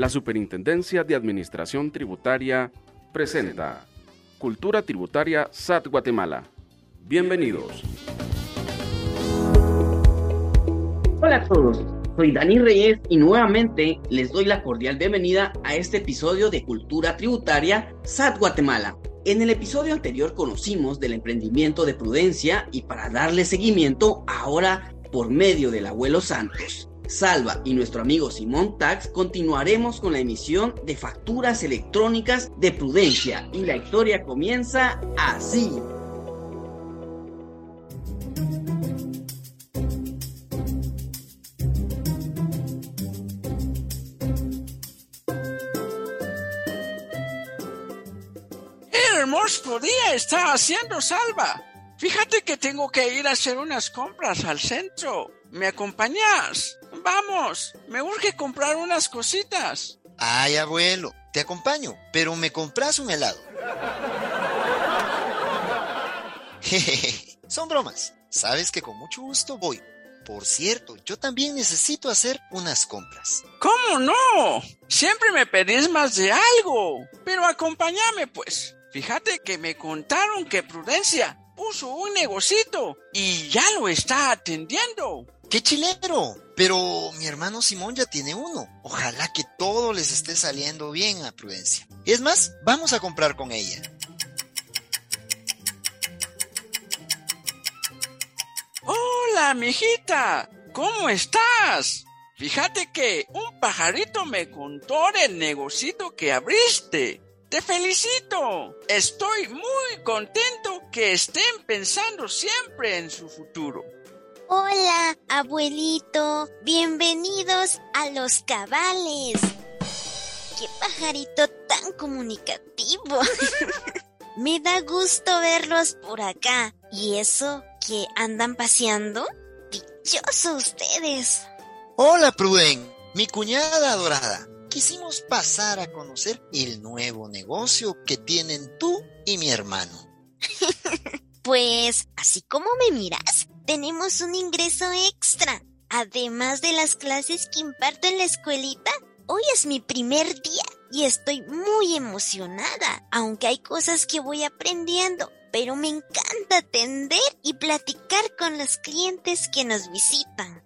La Superintendencia de Administración Tributaria presenta Cultura Tributaria SAT Guatemala. Bienvenidos. Hola a todos, soy Dani Reyes y nuevamente les doy la cordial bienvenida a este episodio de Cultura Tributaria SAT Guatemala. En el episodio anterior conocimos del emprendimiento de prudencia y para darle seguimiento ahora por medio del abuelo Santos. Salva y nuestro amigo Simón Tax continuaremos con la emisión de facturas electrónicas de prudencia y la historia comienza así. hermoso día está haciendo Salva. Fíjate que tengo que ir a hacer unas compras al centro. ¿Me acompañas? Vamos, me urge comprar unas cositas. Ay, abuelo, te acompaño, pero me compras un helado. Jejeje, son bromas. Sabes que con mucho gusto voy. Por cierto, yo también necesito hacer unas compras. ¿Cómo no? Siempre me pedís más de algo. Pero acompáñame, pues. Fíjate que me contaron que Prudencia puso un negocito y ya lo está atendiendo. ¡Qué chilero! Pero mi hermano Simón ya tiene uno. Ojalá que todo les esté saliendo bien a Prudencia. Es más, vamos a comprar con ella. Hola, mijita. ¿Cómo estás? Fíjate que un pajarito me contó del negocito que abriste. Te felicito. Estoy muy contento que estén pensando siempre en su futuro. Hola, abuelito. Bienvenidos a los cabales. Qué pajarito tan comunicativo. Me da gusto verlos por acá. ¿Y eso que andan paseando? Dichosos ustedes. Hola, Pruden, mi cuñada adorada quisimos pasar a conocer el nuevo negocio que tienen tú y mi hermano. pues, así como me miras, tenemos un ingreso extra. Además de las clases que imparto en la escuelita, hoy es mi primer día y estoy muy emocionada, aunque hay cosas que voy aprendiendo, pero me encanta atender y platicar con los clientes que nos visitan.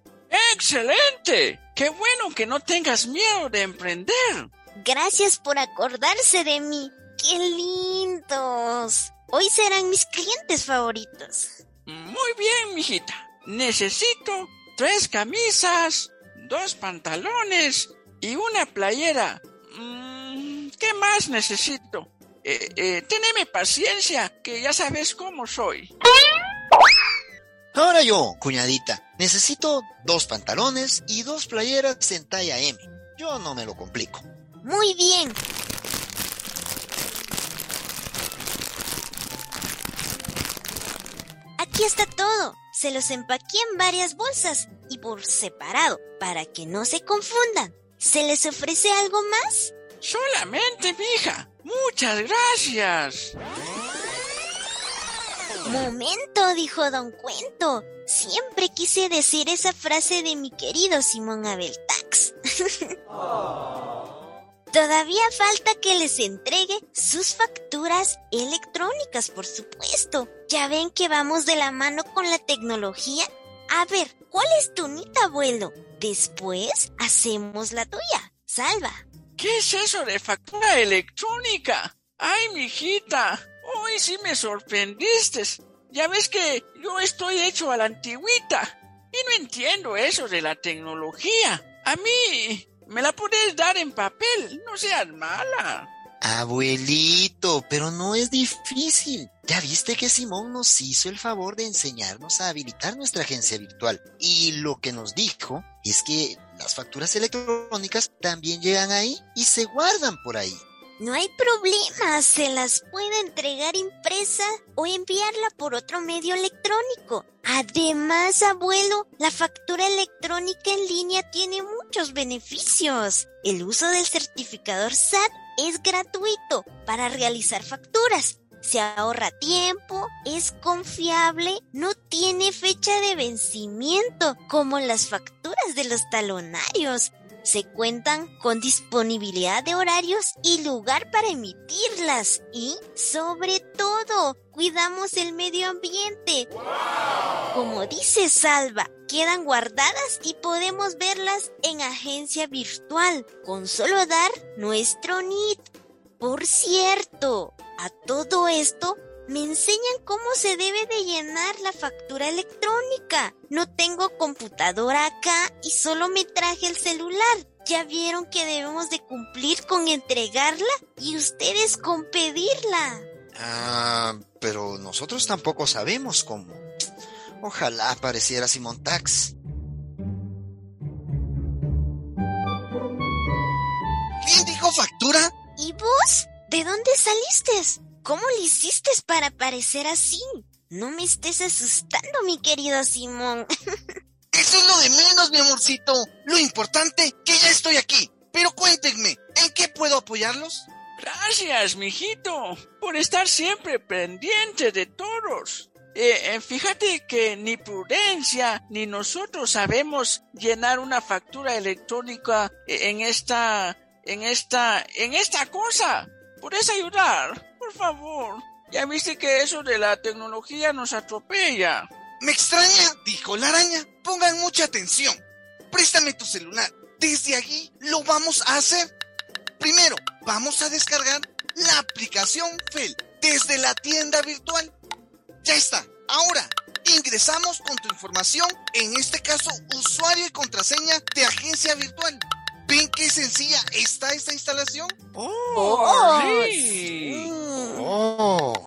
¡Excelente! ¡Qué bueno que no tengas miedo de emprender! Gracias por acordarse de mí. ¡Qué lindos! Hoy serán mis clientes favoritos. Muy bien, mijita. Necesito tres camisas, dos pantalones y una playera. Mm, ¿Qué más necesito? Eh, eh, teneme paciencia, que ya sabes cómo soy. Ahora yo, cuñadita, necesito dos pantalones y dos playeras en talla M. Yo no me lo complico. Muy bien. Aquí está todo. Se los empaqué en varias bolsas y por separado para que no se confundan. ¿Se les ofrece algo más? Solamente, mija. Muchas gracias. Momento, dijo Don Cuento. Siempre quise decir esa frase de mi querido Simón Abeltax. Todavía falta que les entregue sus facturas electrónicas, por supuesto. Ya ven que vamos de la mano con la tecnología. A ver, ¿cuál es tu nita, abuelo? Después hacemos la tuya. Salva. ¿Qué es eso de factura electrónica? ¡Ay, mijita! Hoy sí me sorprendiste. Ya ves que yo estoy hecho a la antigüita y no entiendo eso de la tecnología. A mí me la puedes dar en papel, no seas mala. Abuelito, pero no es difícil. Ya viste que Simón nos hizo el favor de enseñarnos a habilitar nuestra agencia virtual. Y lo que nos dijo es que las facturas electrónicas también llegan ahí y se guardan por ahí. No hay problema, se las puede entregar impresa o enviarla por otro medio electrónico. Además, abuelo, la factura electrónica en línea tiene muchos beneficios. El uso del certificador SAT es gratuito para realizar facturas. Se ahorra tiempo, es confiable, no tiene fecha de vencimiento como las facturas de los talonarios se cuentan con disponibilidad de horarios y lugar para emitirlas. Y, sobre todo, cuidamos el medio ambiente. Como dice Salva, quedan guardadas y podemos verlas en agencia virtual con solo dar nuestro NIT. Por cierto, a todo esto me enseñan cómo se debe de llenar la factura electrónica. No tengo computadora acá y solo me traje el celular. Ya vieron que debemos de cumplir con entregarla y ustedes con pedirla. Ah, pero nosotros tampoco sabemos cómo. Ojalá apareciera Simón Tax. ¿Quién dijo factura? ¿Y vos? ¿De dónde saliste? ¿Cómo le hiciste para parecer así? No me estés asustando, mi querido Simón. Eso es lo de menos, mi amorcito. Lo importante que ya estoy aquí. Pero cuéntenme, ¿en qué puedo apoyarlos? Gracias, mijito, por estar siempre pendiente de todos. Eh, eh, fíjate que ni Prudencia ni nosotros sabemos llenar una factura electrónica en esta, en esta, en esta cosa. ¿Puedes ayudar? Por favor. Ya viste que eso de la tecnología nos atropella. Me extraña, dijo la araña. Pongan mucha atención. Préstame tu celular. Desde allí lo vamos a hacer. Primero, vamos a descargar la aplicación FEL desde la tienda virtual. Ya está. Ahora, ingresamos con tu información, en este caso usuario y contraseña de agencia virtual. ¿Ven qué sencilla está esta instalación? ¡Oh! oh sí.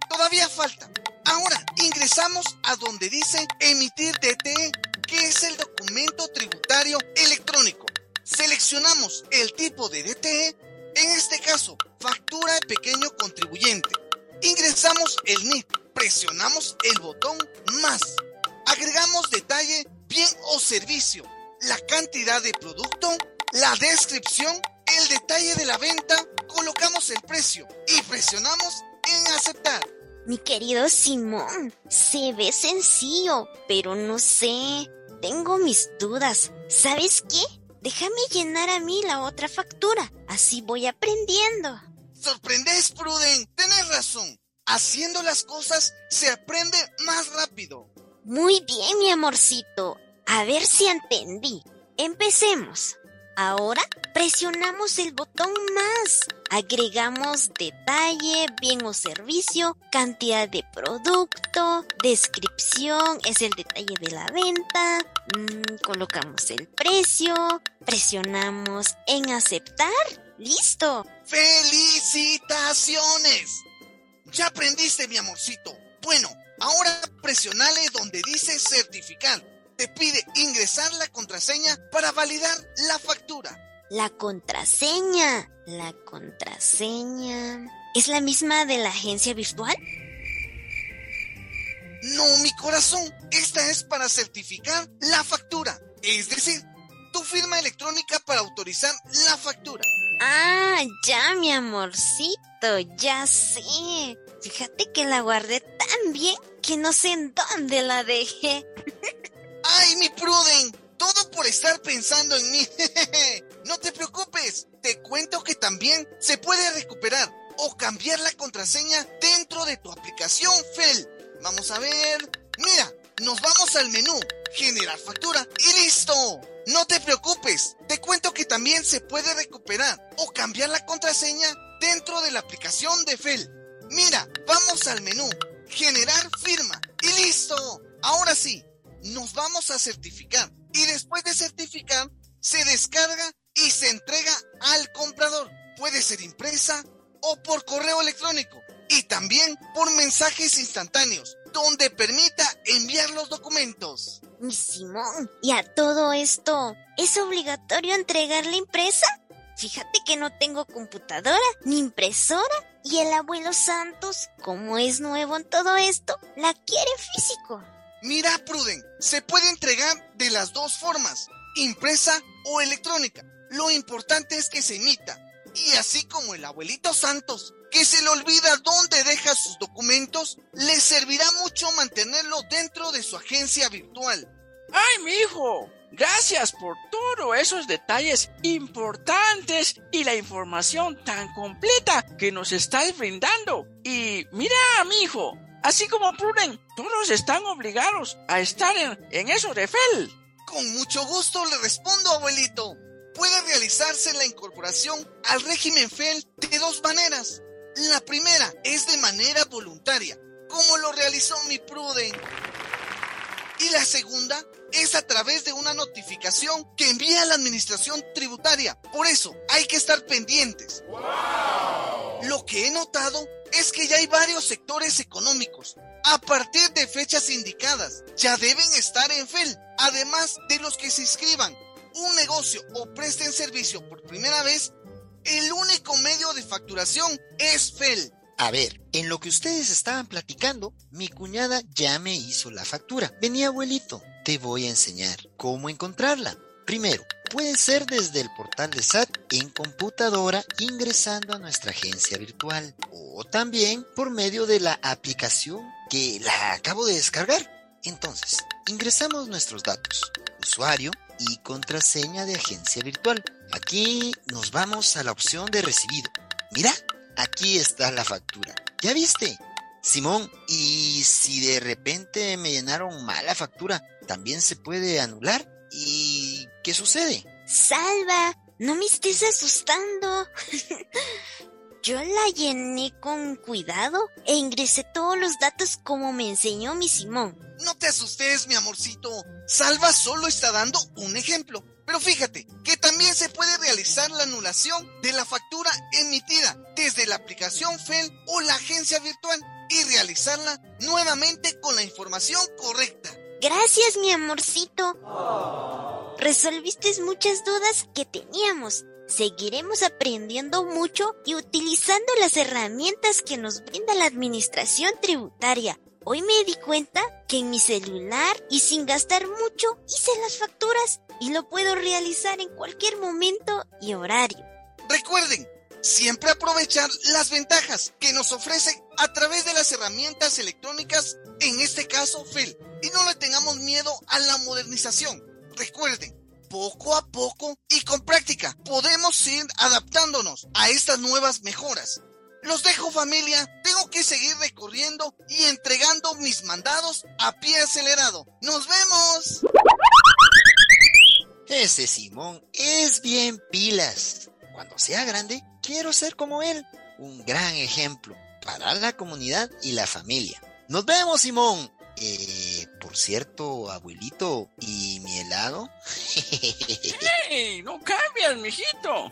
Todavía falta. Ahora ingresamos a donde dice emitir DTE, que es el documento tributario electrónico. Seleccionamos el tipo de DTE, en este caso, factura de pequeño contribuyente. Ingresamos el NIP, presionamos el botón más. Agregamos detalle, bien o servicio, la cantidad de producto la descripción, el detalle de la venta, colocamos el precio y presionamos en aceptar. Mi querido Simón, se ve sencillo, pero no sé. Tengo mis dudas. ¿Sabes qué? Déjame llenar a mí la otra factura. Así voy aprendiendo. Sorprendes, Pruden. Tienes razón. Haciendo las cosas se aprende más rápido. Muy bien, mi amorcito. A ver si entendí. Empecemos. Ahora presionamos el botón más. Agregamos detalle, bien o servicio, cantidad de producto, descripción, es el detalle de la venta. Mm, colocamos el precio, presionamos en aceptar. ¡Listo! ¡Felicitaciones! Ya aprendiste, mi amorcito. Bueno, ahora presionale donde dice certificar te pide ingresar la contraseña para validar la factura. La contraseña. La contraseña. ¿Es la misma de la agencia virtual? No, mi corazón. Esta es para certificar la factura. Es decir, tu firma electrónica para autorizar la factura. Ah, ya, mi amorcito, ya sé. Fíjate que la guardé tan bien que no sé en dónde la dejé. ¡Ay, mi Pruden! Todo por estar pensando en mí. no te preocupes. Te cuento que también se puede recuperar o cambiar la contraseña dentro de tu aplicación FEL. Vamos a ver. Mira, nos vamos al menú, generar factura y listo. No te preocupes. Te cuento que también se puede recuperar o cambiar la contraseña dentro de la aplicación de FEL. Mira, vamos al menú, generar firma y listo. Ahora sí, nos vamos a certificar y después de certificar se descarga y se entrega al comprador. Puede ser impresa o por correo electrónico y también por mensajes instantáneos donde permita enviar los documentos. Simón, ¿y a todo esto es obligatorio entregar la impresa? Fíjate que no tengo computadora ni impresora y el abuelo Santos, como es nuevo en todo esto, la quiere físico. Mira, Pruden, se puede entregar de las dos formas, impresa o electrónica. Lo importante es que se emita. Y así como el abuelito Santos, que se le olvida dónde deja sus documentos, le servirá mucho mantenerlo dentro de su agencia virtual. ¡Ay, mi hijo! Gracias por todos esos detalles importantes y la información tan completa que nos estás brindando. Y mira, mi hijo, así como Pruden, todos están obligados a estar en, en eso de FEL. Con mucho gusto le respondo, abuelito. Puede realizarse la incorporación al régimen FEL de dos maneras. La primera es de manera voluntaria, como lo realizó mi Pruden. Y la segunda es a través de una notificación que envía a la administración tributaria. Por eso hay que estar pendientes. Lo que he notado es que ya hay varios sectores económicos. A partir de fechas indicadas, ya deben estar en FEL, además de los que se inscriban un negocio o presten servicio por primera vez, el único medio de facturación es FEL. A ver, en lo que ustedes estaban platicando, mi cuñada ya me hizo la factura. Vení, abuelito, te voy a enseñar cómo encontrarla. Primero, puede ser desde el portal de SAT en computadora ingresando a nuestra agencia virtual o también por medio de la aplicación que la acabo de descargar. Entonces, ingresamos nuestros datos, usuario y contraseña de agencia virtual. Aquí nos vamos a la opción de recibido. Mira, aquí está la factura. ¿Ya viste? Simón, ¿y si de repente me llenaron mal la factura, también se puede anular? ¿Y qué sucede? Salva, no me estés asustando. Yo la llené con cuidado e ingresé todos los datos como me enseñó mi Simón. No te asustes, mi amorcito. Salva solo está dando un ejemplo. Pero fíjate que también se puede realizar la anulación de la factura emitida desde la aplicación FEL o la agencia virtual y realizarla nuevamente con la información correcta. Gracias, mi amorcito. Resolviste muchas dudas que teníamos. Seguiremos aprendiendo mucho y utilizando las herramientas que nos brinda la administración tributaria. Hoy me di cuenta que en mi celular y sin gastar mucho hice las facturas y lo puedo realizar en cualquier momento y horario. Recuerden, siempre aprovechar las ventajas que nos ofrece a través de las herramientas electrónicas, en este caso FEL, y no le tengamos miedo a la modernización. Recuerden, poco a poco y con práctica podemos ir adaptándonos a estas nuevas mejoras. Los dejo familia, tengo que seguir recorriendo y entregando mis mandados a pie acelerado. ¡Nos vemos! Ese Simón es bien pilas. Cuando sea grande, quiero ser como él. Un gran ejemplo para la comunidad y la familia. Nos vemos, Simón. Eh, cierto, abuelito, ¿y mi helado? ¡Hey! ¡No cambias, mijito!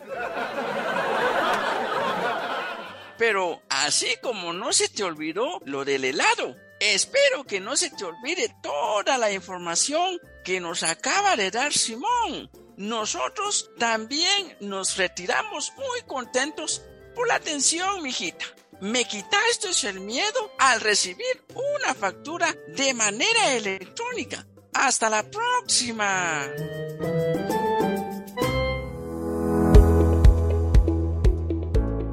Pero así como no se te olvidó lo del helado, espero que no se te olvide toda la información que nos acaba de dar Simón. Nosotros también nos retiramos muy contentos por la atención, mijita. Me quitaste el miedo al recibir una factura de manera electrónica. Hasta la próxima.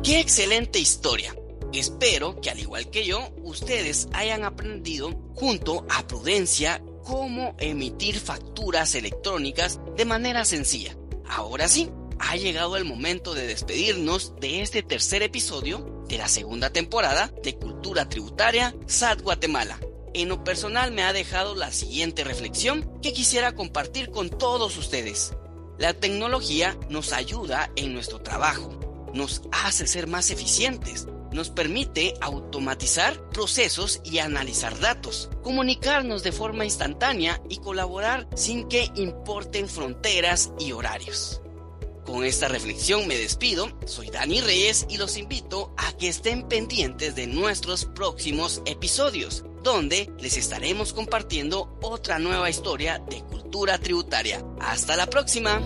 ¡Qué excelente historia! Espero que al igual que yo, ustedes hayan aprendido junto a Prudencia cómo emitir facturas electrónicas de manera sencilla. Ahora sí, ha llegado el momento de despedirnos de este tercer episodio de la segunda temporada de Cultura Tributaria SAT Guatemala. En lo personal me ha dejado la siguiente reflexión que quisiera compartir con todos ustedes. La tecnología nos ayuda en nuestro trabajo, nos hace ser más eficientes, nos permite automatizar procesos y analizar datos, comunicarnos de forma instantánea y colaborar sin que importen fronteras y horarios. Con esta reflexión me despido, soy Dani Reyes y los invito a que estén pendientes de nuestros próximos episodios, donde les estaremos compartiendo otra nueva historia de cultura tributaria. Hasta la próxima.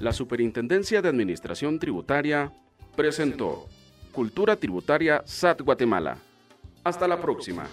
La Superintendencia de Administración Tributaria presentó Cultura Tributaria SAT Guatemala. Hasta la próxima.